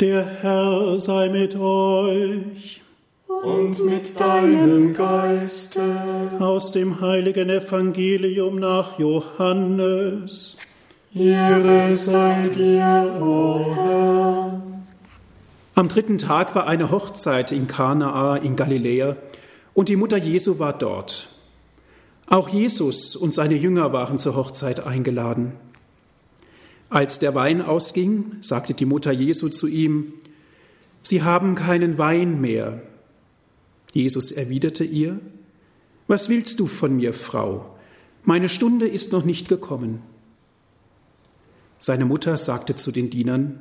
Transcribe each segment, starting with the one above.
Der Herr sei mit euch. Und mit deinem Geiste. Aus dem heiligen Evangelium nach Johannes. Ehre sei dir, o Herr. Am dritten Tag war eine Hochzeit in Kanaa in Galiläa und die Mutter Jesu war dort. Auch Jesus und seine Jünger waren zur Hochzeit eingeladen. Als der Wein ausging, sagte die Mutter Jesu zu ihm, Sie haben keinen Wein mehr. Jesus erwiderte ihr, Was willst du von mir, Frau? Meine Stunde ist noch nicht gekommen. Seine Mutter sagte zu den Dienern,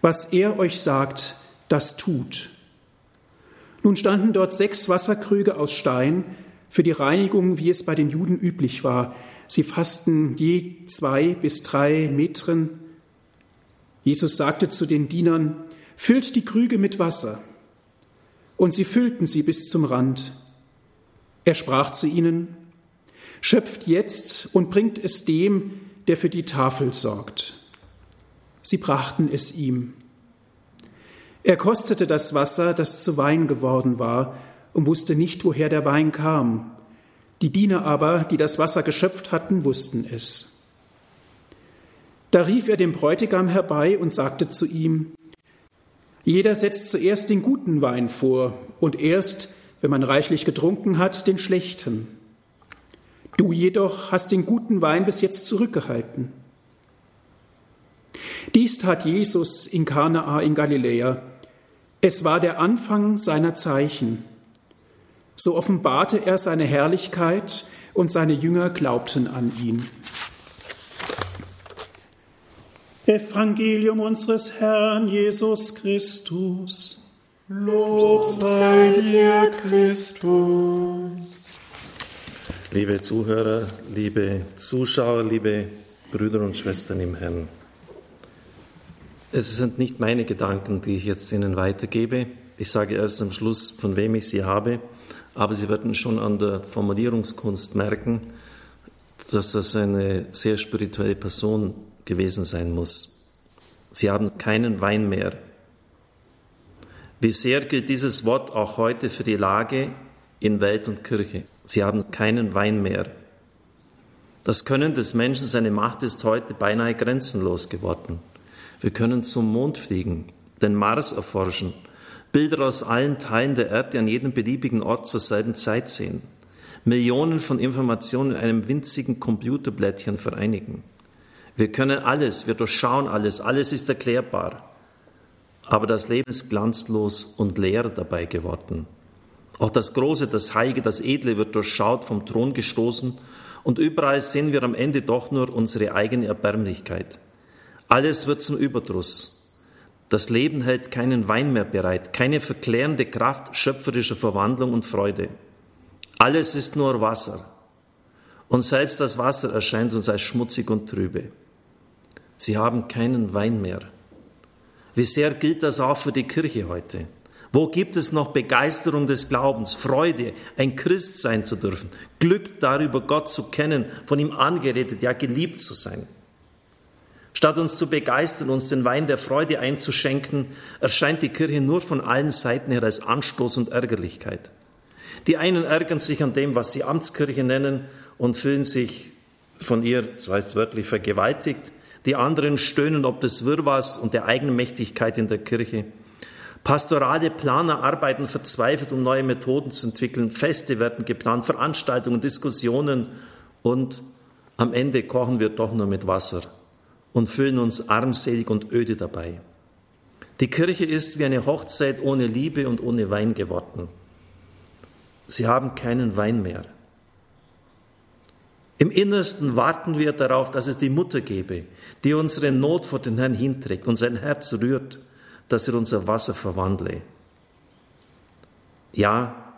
Was er euch sagt, das tut. Nun standen dort sechs Wasserkrüge aus Stein für die Reinigung, wie es bei den Juden üblich war. Sie fassten je zwei bis drei Metern. Jesus sagte zu den Dienern, füllt die Krüge mit Wasser. Und sie füllten sie bis zum Rand. Er sprach zu ihnen, schöpft jetzt und bringt es dem, der für die Tafel sorgt. Sie brachten es ihm. Er kostete das Wasser, das zu Wein geworden war, und wusste nicht, woher der Wein kam. Die Diener aber, die das Wasser geschöpft hatten, wussten es. Da rief er den Bräutigam herbei und sagte zu ihm, Jeder setzt zuerst den guten Wein vor und erst, wenn man reichlich getrunken hat, den schlechten. Du jedoch hast den guten Wein bis jetzt zurückgehalten. Dies tat Jesus in Kanaa in Galiläa. Es war der Anfang seiner Zeichen. So offenbarte er seine Herrlichkeit und seine Jünger glaubten an ihn. Evangelium unseres Herrn Jesus Christus. Lob sei dir, Christus. Liebe Zuhörer, liebe Zuschauer, liebe Brüder und Schwestern im Herrn. Es sind nicht meine Gedanken, die ich jetzt Ihnen weitergebe. Ich sage erst am Schluss, von wem ich sie habe aber Sie werden schon an der Formulierungskunst merken, dass das eine sehr spirituelle Person gewesen sein muss. Sie haben keinen Wein mehr. Wie sehr gilt dieses Wort auch heute für die Lage in Welt und Kirche? Sie haben keinen Wein mehr. Das Können des Menschen, seine Macht ist heute beinahe grenzenlos geworden. Wir können zum Mond fliegen, den Mars erforschen, Bilder aus allen Teilen der Erde an jedem beliebigen Ort zur selben Zeit sehen. Millionen von Informationen in einem winzigen Computerblättchen vereinigen. Wir können alles, wir durchschauen alles, alles ist erklärbar. Aber das Leben ist glanzlos und leer dabei geworden. Auch das Große, das Heilige, das Edle wird durchschaut, vom Thron gestoßen und überall sehen wir am Ende doch nur unsere eigene Erbärmlichkeit. Alles wird zum Überdruss. Das Leben hält keinen Wein mehr bereit, keine verklärende Kraft schöpferischer Verwandlung und Freude. Alles ist nur Wasser. Und selbst das Wasser erscheint uns als schmutzig und trübe. Sie haben keinen Wein mehr. Wie sehr gilt das auch für die Kirche heute? Wo gibt es noch Begeisterung des Glaubens, Freude, ein Christ sein zu dürfen, Glück darüber, Gott zu kennen, von ihm angeredet, ja geliebt zu sein? Statt uns zu begeistern, uns den Wein der Freude einzuschenken, erscheint die Kirche nur von allen Seiten her als Anstoß und Ärgerlichkeit. Die einen ärgern sich an dem, was sie Amtskirche nennen und fühlen sich von ihr, so heißt es wörtlich, vergewaltigt. Die anderen stöhnen ob des Wirrwarrs und der Eigenmächtigkeit in der Kirche. Pastorale Planer arbeiten verzweifelt, um neue Methoden zu entwickeln. Feste werden geplant, Veranstaltungen, Diskussionen und am Ende kochen wir doch nur mit Wasser und fühlen uns armselig und öde dabei. Die Kirche ist wie eine Hochzeit ohne Liebe und ohne Wein geworden. Sie haben keinen Wein mehr. Im Innersten warten wir darauf, dass es die Mutter gebe, die unsere Not vor den Herrn hinträgt und sein Herz rührt, dass er unser Wasser verwandle. Ja,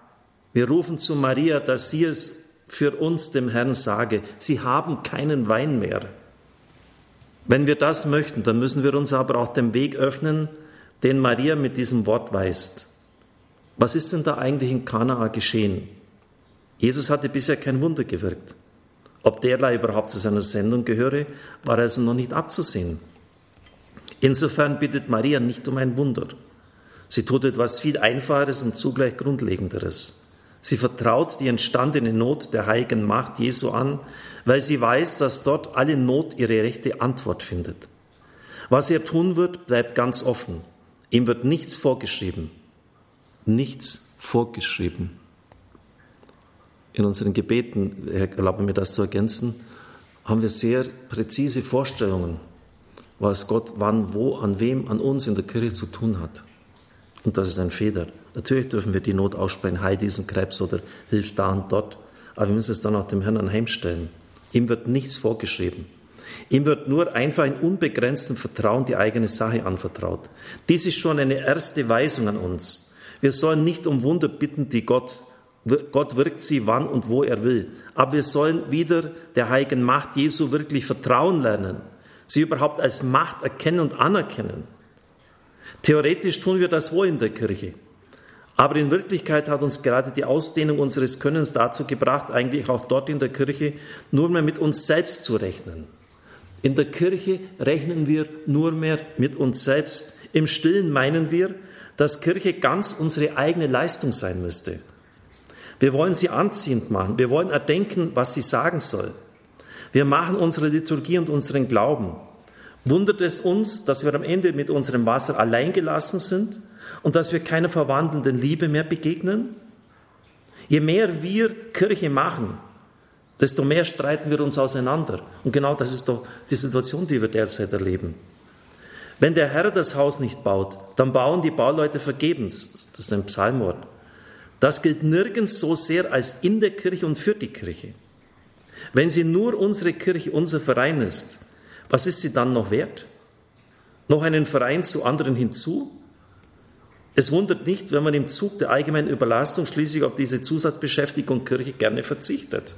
wir rufen zu Maria, dass sie es für uns dem Herrn sage, sie haben keinen Wein mehr. Wenn wir das möchten, dann müssen wir uns aber auch den Weg öffnen, den Maria mit diesem Wort weist. Was ist denn da eigentlich in Kanaa geschehen? Jesus hatte bisher kein Wunder gewirkt. Ob derlei überhaupt zu seiner Sendung gehöre, war also noch nicht abzusehen. Insofern bittet Maria nicht um ein Wunder. Sie tut etwas viel Einfacheres und zugleich Grundlegenderes. Sie vertraut die entstandene Not der heiligen Macht Jesu an, weil sie weiß, dass dort alle Not ihre rechte Antwort findet. Was er tun wird, bleibt ganz offen. Ihm wird nichts vorgeschrieben. Nichts vorgeschrieben. In unseren Gebeten, erlaube mir das zu ergänzen, haben wir sehr präzise Vorstellungen, was Gott wann, wo, an wem, an uns in der Kirche zu tun hat. Und das ist ein Fehler. Natürlich dürfen wir die Not aussprechen, heil diesen Krebs oder hilf da und dort, aber wir müssen es dann auch dem Herrn anheimstellen. Ihm wird nichts vorgeschrieben. Ihm wird nur einfach in unbegrenztem Vertrauen die eigene Sache anvertraut. Dies ist schon eine erste Weisung an uns. Wir sollen nicht um Wunder bitten, die Gott Gott wirkt sie wann und wo er will. Aber wir sollen wieder der heiligen Macht Jesu wirklich vertrauen lernen, sie überhaupt als Macht erkennen und anerkennen. Theoretisch tun wir das wohl in der Kirche. Aber in Wirklichkeit hat uns gerade die Ausdehnung unseres Könnens dazu gebracht, eigentlich auch dort in der Kirche nur mehr mit uns selbst zu rechnen. In der Kirche rechnen wir nur mehr mit uns selbst. Im Stillen meinen wir, dass Kirche ganz unsere eigene Leistung sein müsste. Wir wollen sie anziehend machen. Wir wollen erdenken, was sie sagen soll. Wir machen unsere Liturgie und unseren Glauben. Wundert es uns, dass wir am Ende mit unserem Wasser allein gelassen sind und dass wir keiner verwandelnden Liebe mehr begegnen? Je mehr wir Kirche machen, desto mehr streiten wir uns auseinander. Und genau das ist doch die Situation, die wir derzeit erleben. Wenn der Herr das Haus nicht baut, dann bauen die Bauleute vergebens. Das ist ein Psalmwort. Das gilt nirgends so sehr als in der Kirche und für die Kirche. Wenn sie nur unsere Kirche, unser Verein ist, was ist sie dann noch wert? Noch einen Verein zu anderen hinzu? Es wundert nicht, wenn man im Zug der allgemeinen Überlastung schließlich auf diese Zusatzbeschäftigung Kirche gerne verzichtet.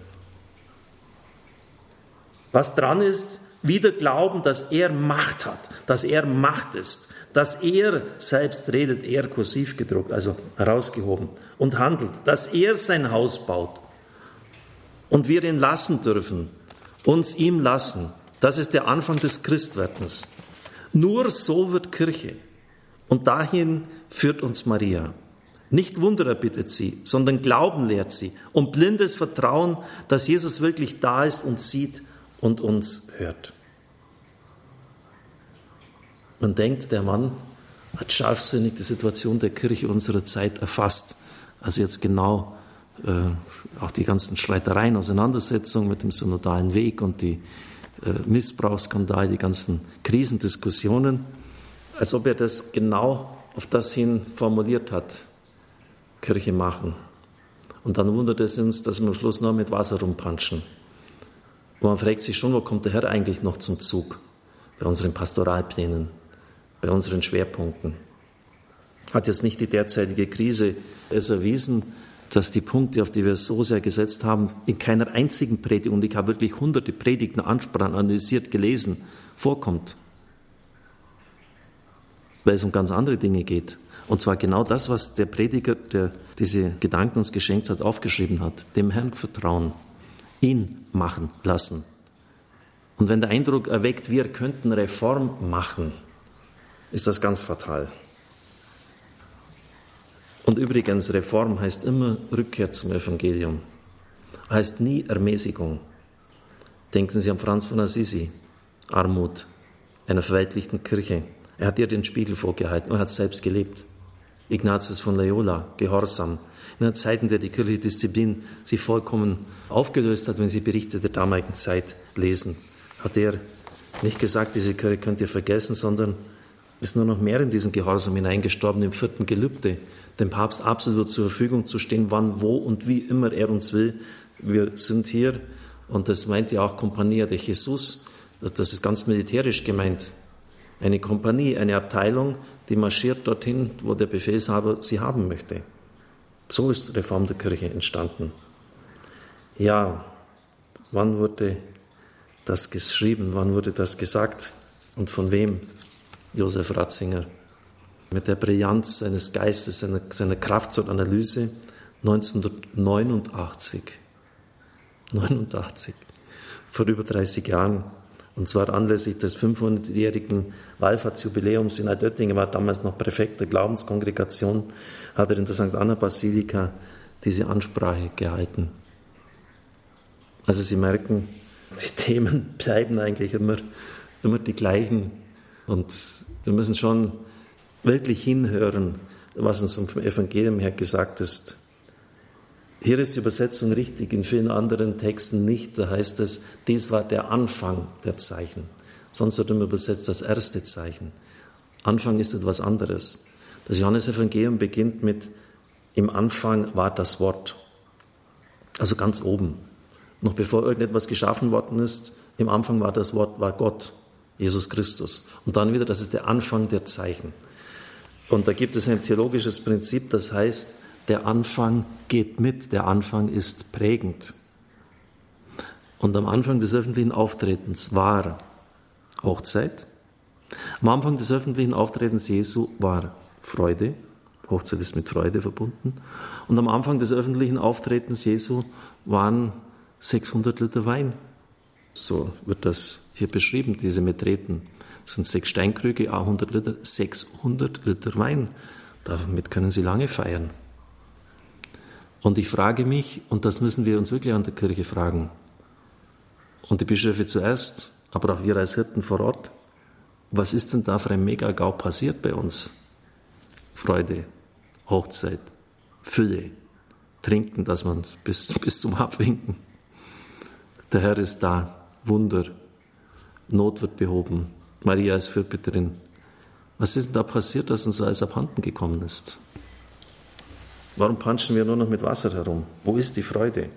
Was dran ist, wieder glauben, dass er Macht hat, dass er Macht ist, dass er selbst redet, er kursiv gedruckt, also herausgehoben und handelt, dass er sein Haus baut und wir ihn lassen dürfen, uns ihm lassen, das ist der Anfang des Christwerdens. Nur so wird Kirche. Und dahin führt uns Maria. Nicht Wunder erbittet sie, sondern Glauben lehrt sie und blindes Vertrauen, dass Jesus wirklich da ist und sieht und uns hört. Man denkt, der Mann hat scharfsinnig die Situation der Kirche unserer Zeit erfasst. Also jetzt genau äh, auch die ganzen Streitereien, Auseinandersetzungen mit dem synodalen Weg und die äh, Missbrauchsskandal, die ganzen Krisendiskussionen, als ob er das genau auf das hin formuliert hat, Kirche machen. Und dann wundert es uns, dass wir am Schluss nur mit Wasser rumpanschen. Und man fragt sich schon, wo kommt der Herr eigentlich noch zum Zug bei unseren Pastoralplänen, bei unseren Schwerpunkten? Hat jetzt nicht die derzeitige Krise es erwiesen, dass die Punkte, auf die wir so sehr gesetzt haben, in keiner einzigen Predigt, und ich habe wirklich hunderte Predigten ansprachen, analysiert, gelesen, vorkommt. Weil es um ganz andere Dinge geht. Und zwar genau das, was der Prediger, der diese Gedanken uns geschenkt hat, aufgeschrieben hat. Dem Herrn vertrauen, ihn machen lassen. Und wenn der Eindruck erweckt, wir könnten Reform machen, ist das ganz fatal. Und übrigens, Reform heißt immer Rückkehr zum Evangelium, heißt nie Ermäßigung. Denken Sie an Franz von Assisi, Armut einer verweltlichten Kirche. Er hat ihr den Spiegel vorgehalten und hat selbst gelebt. Ignatius von Loyola, Gehorsam. In einer Zeit, in der die kirchliche Disziplin sich vollkommen aufgelöst hat, wenn Sie Berichte der damaligen Zeit lesen, hat er nicht gesagt, diese Kirche könnt ihr vergessen, sondern ist nur noch mehr in diesen Gehorsam hineingestorben, im vierten Gelübde, dem Papst absolut zur Verfügung zu stehen, wann, wo und wie immer er uns will. Wir sind hier, und das meint ja auch Compagnia de Jesus, das ist ganz militärisch gemeint. Eine Kompanie, eine Abteilung, die marschiert dorthin, wo der Befehlshaber sie haben möchte. So ist Reform der Kirche entstanden. Ja, wann wurde das geschrieben? Wann wurde das gesagt? Und von wem? Josef Ratzinger mit der Brillanz seines Geistes, seiner, seiner Kraft zur Analyse 1989. 89, vor über 30 Jahren. Und zwar anlässlich des 500-jährigen Wallfahrtsjubiläums in Altöttingen, war damals noch Präfekt der Glaubenskongregation, hat er in der St. Anna Basilika diese Ansprache gehalten. Also Sie merken, die Themen bleiben eigentlich immer, immer die gleichen. Und wir müssen schon wirklich hinhören, was uns vom Evangelium her gesagt ist. Hier ist die Übersetzung richtig, in vielen anderen Texten nicht. Da heißt es, dies war der Anfang der Zeichen. Sonst wird immer übersetzt das erste Zeichen. Anfang ist etwas anderes. Das Johannesevangelium beginnt mit, im Anfang war das Wort. Also ganz oben. Noch bevor irgendetwas geschaffen worden ist, im Anfang war das Wort, war Gott, Jesus Christus. Und dann wieder, das ist der Anfang der Zeichen. Und da gibt es ein theologisches Prinzip, das heißt, der Anfang geht mit, der Anfang ist prägend. Und am Anfang des öffentlichen Auftretens war Hochzeit. Am Anfang des öffentlichen Auftretens Jesu war Freude. Hochzeit ist mit Freude verbunden. Und am Anfang des öffentlichen Auftretens Jesu waren 600 Liter Wein. So wird das hier beschrieben, diese Metreten. Das sind sechs Steinkrüge, 100 Liter, 600 Liter Wein. Damit können Sie lange feiern. Und ich frage mich, und das müssen wir uns wirklich an der Kirche fragen, und die Bischöfe zuerst, aber auch wir als Hirten vor Ort, was ist denn da für ein Megagau passiert bei uns? Freude, Hochzeit, Fülle, Trinken, dass man bis, bis zum Abwinken. Der Herr ist da, Wunder, Not wird behoben, Maria ist Fürbitterin. Was ist denn da passiert, dass uns alles abhanden gekommen ist? Warum panschen wir nur noch mit Wasser herum? Wo ist die Freude?